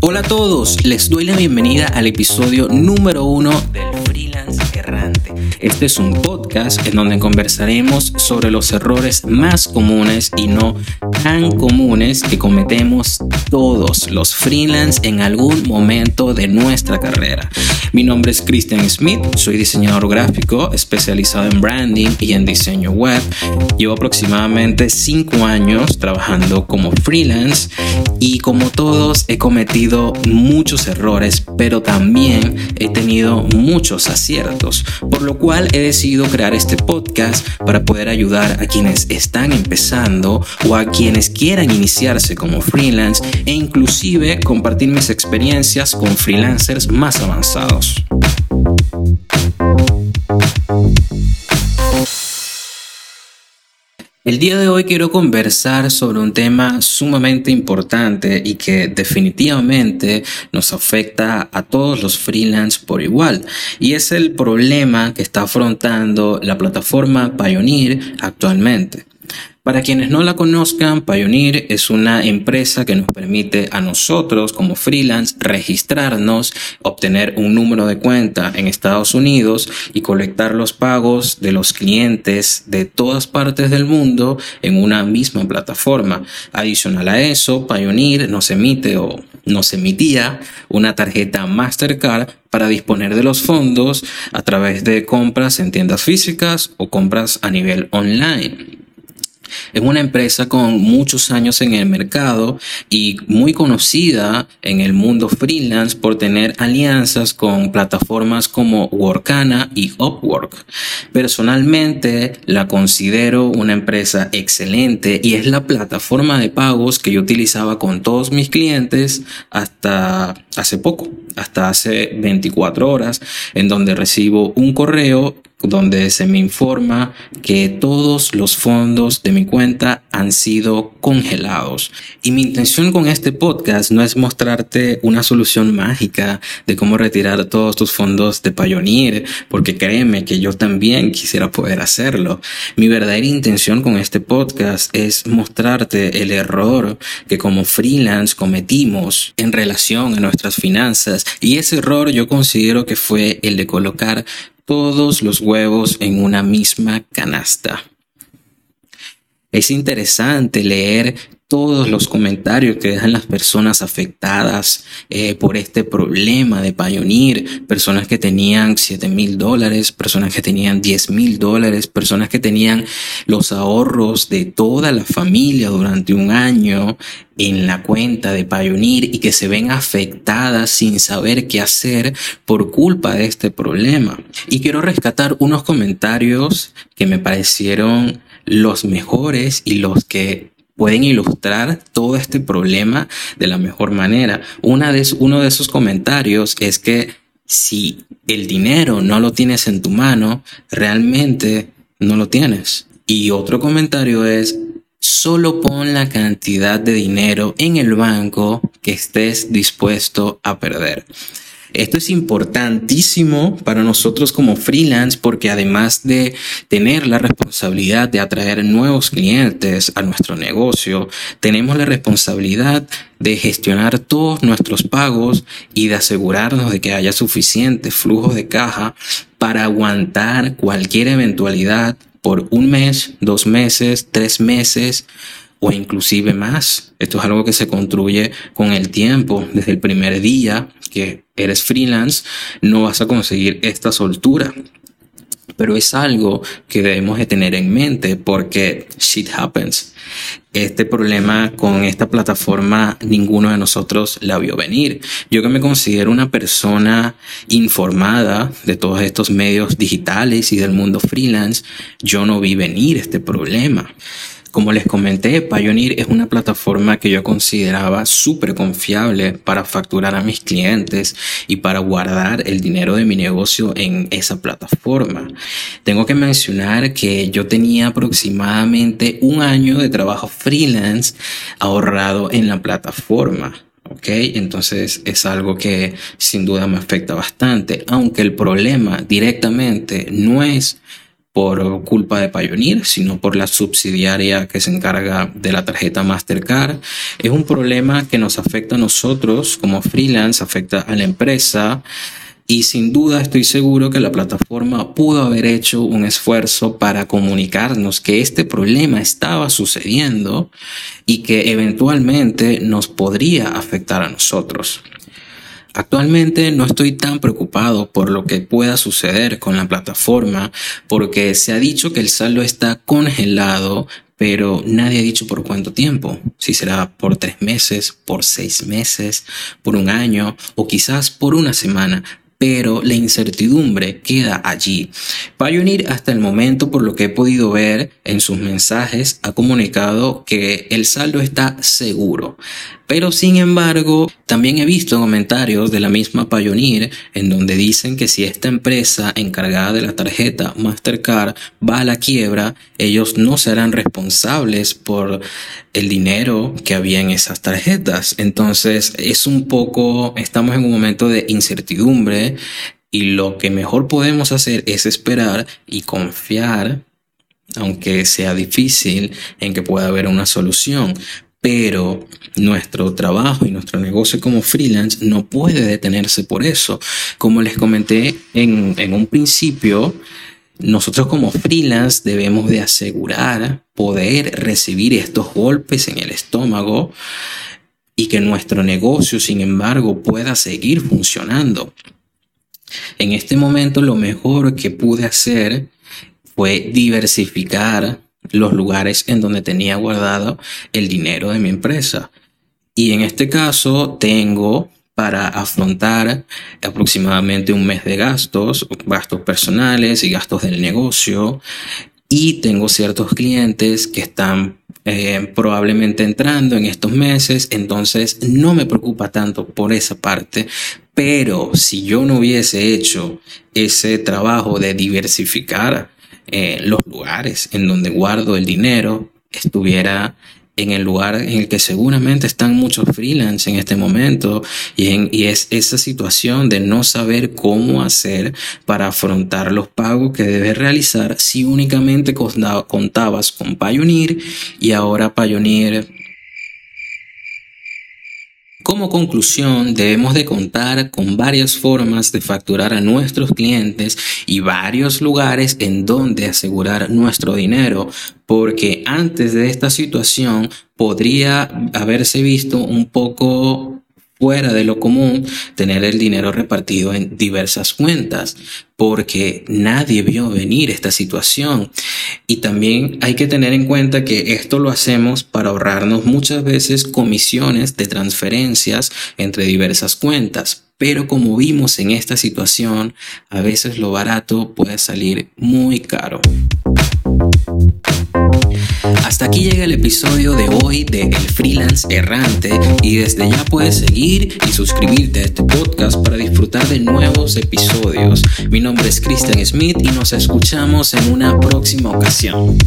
Hola a todos, les doy la bienvenida al episodio número uno del Freelance Errante. Este es un podcast en donde conversaremos sobre los errores más comunes y no tan comunes que cometemos todos los freelance en algún momento de nuestra carrera. Mi nombre es Christian Smith, soy diseñador gráfico especializado en branding y en diseño web. Llevo aproximadamente 5 años trabajando como freelance y como todos he cometido muchos errores, pero también he tenido muchos aciertos, por lo cual he decidido crear este podcast para poder ayudar a quienes están empezando o a quienes quieran iniciarse como freelance e inclusive compartir mis experiencias con freelancers más avanzados. El día de hoy quiero conversar sobre un tema sumamente importante y que definitivamente nos afecta a todos los freelance por igual. Y es el problema que está afrontando la plataforma Pioneer actualmente. Para quienes no la conozcan, Pioneer es una empresa que nos permite a nosotros como freelance registrarnos, obtener un número de cuenta en Estados Unidos y colectar los pagos de los clientes de todas partes del mundo en una misma plataforma. Adicional a eso, Pioneer nos emite o nos emitía una tarjeta Mastercard para disponer de los fondos a través de compras en tiendas físicas o compras a nivel online. Es una empresa con muchos años en el mercado y muy conocida en el mundo freelance por tener alianzas con plataformas como Workana y Upwork. Personalmente la considero una empresa excelente y es la plataforma de pagos que yo utilizaba con todos mis clientes hasta hace poco, hasta hace 24 horas, en donde recibo un correo donde se me informa que todos los fondos de mi cuenta han sido congelados. Y mi intención con este podcast no es mostrarte una solución mágica de cómo retirar todos tus fondos de Payoneer, porque créeme que yo también quisiera poder hacerlo. Mi verdadera intención con este podcast es mostrarte el error que como freelance cometimos en relación a nuestras finanzas. Y ese error yo considero que fue el de colocar todos los huevos en una misma canasta. Es interesante leer todos los comentarios que dejan las personas afectadas eh, por este problema de Pioneer, personas que tenían 7 mil dólares, personas que tenían 10 mil dólares, personas que tenían los ahorros de toda la familia durante un año en la cuenta de Pioneer y que se ven afectadas sin saber qué hacer por culpa de este problema. Y quiero rescatar unos comentarios que me parecieron los mejores y los que pueden ilustrar todo este problema de la mejor manera. Una de, uno de esos comentarios es que si el dinero no lo tienes en tu mano, realmente no lo tienes. Y otro comentario es, solo pon la cantidad de dinero en el banco que estés dispuesto a perder. Esto es importantísimo para nosotros como freelance porque además de tener la responsabilidad de atraer nuevos clientes a nuestro negocio, tenemos la responsabilidad de gestionar todos nuestros pagos y de asegurarnos de que haya suficiente flujo de caja para aguantar cualquier eventualidad por un mes, dos meses, tres meses o inclusive más. Esto es algo que se construye con el tiempo. Desde el primer día que eres freelance, no vas a conseguir esta soltura. Pero es algo que debemos de tener en mente porque shit happens. Este problema con esta plataforma ninguno de nosotros la vio venir. Yo que me considero una persona informada de todos estos medios digitales y del mundo freelance, yo no vi venir este problema. Como les comenté, Pioneer es una plataforma que yo consideraba súper confiable para facturar a mis clientes y para guardar el dinero de mi negocio en esa plataforma. Tengo que mencionar que yo tenía aproximadamente un año de trabajo freelance ahorrado en la plataforma. ¿ok? Entonces es algo que sin duda me afecta bastante, aunque el problema directamente no es por culpa de Pioneer, sino por la subsidiaria que se encarga de la tarjeta Mastercard. Es un problema que nos afecta a nosotros como freelance, afecta a la empresa. Y sin duda estoy seguro que la plataforma pudo haber hecho un esfuerzo para comunicarnos que este problema estaba sucediendo y que eventualmente nos podría afectar a nosotros. Actualmente no estoy tan preocupado por lo que pueda suceder con la plataforma porque se ha dicho que el saldo está congelado, pero nadie ha dicho por cuánto tiempo. Si será por tres meses, por seis meses, por un año o quizás por una semana pero la incertidumbre queda allí. Pioneer hasta el momento, por lo que he podido ver en sus mensajes, ha comunicado que el saldo está seguro. Pero sin embargo, también he visto comentarios de la misma Pioneer en donde dicen que si esta empresa encargada de la tarjeta Mastercard va a la quiebra, ellos no serán responsables por el dinero que había en esas tarjetas. Entonces es un poco, estamos en un momento de incertidumbre y lo que mejor podemos hacer es esperar y confiar aunque sea difícil, en que pueda haber una solución pero nuestro trabajo y nuestro negocio como freelance no puede detenerse por eso. Como les comenté en, un principio, nosotros como freelance debemos de asegurar poder recibir estos golpes en el estómago y que nuestro negocio, sin embargo, pueda seguir funcionando. En este momento lo mejor que pude hacer fue diversificar los lugares en donde tenía guardado el dinero de mi empresa. Y en este caso tengo para afrontar aproximadamente un mes de gastos, gastos personales y gastos del negocio. Y tengo ciertos clientes que están eh, probablemente entrando en estos meses, entonces no me preocupa tanto por esa parte, pero si yo no hubiese hecho ese trabajo de diversificar eh, los lugares en donde guardo el dinero estuviera en el lugar en el que seguramente están muchos freelance en este momento. Y, en, y es esa situación de no saber cómo hacer para afrontar los pagos que debes realizar si únicamente contabas con Pioneer y ahora Pioneer como conclusión, debemos de contar con varias formas de facturar a nuestros clientes y varios lugares en donde asegurar nuestro dinero, porque antes de esta situación podría haberse visto un poco fuera de lo común tener el dinero repartido en diversas cuentas, porque nadie vio venir esta situación. Y también hay que tener en cuenta que esto lo hacemos para ahorrarnos muchas veces comisiones de transferencias entre diversas cuentas. Pero como vimos en esta situación, a veces lo barato puede salir muy caro. Hasta aquí llega el episodio de hoy de El Freelance Errante y desde ya puedes seguir y suscribirte a este podcast para disfrutar de nuevos episodios. Mi nombre es Christian Smith y nos escuchamos en una próxima ocasión.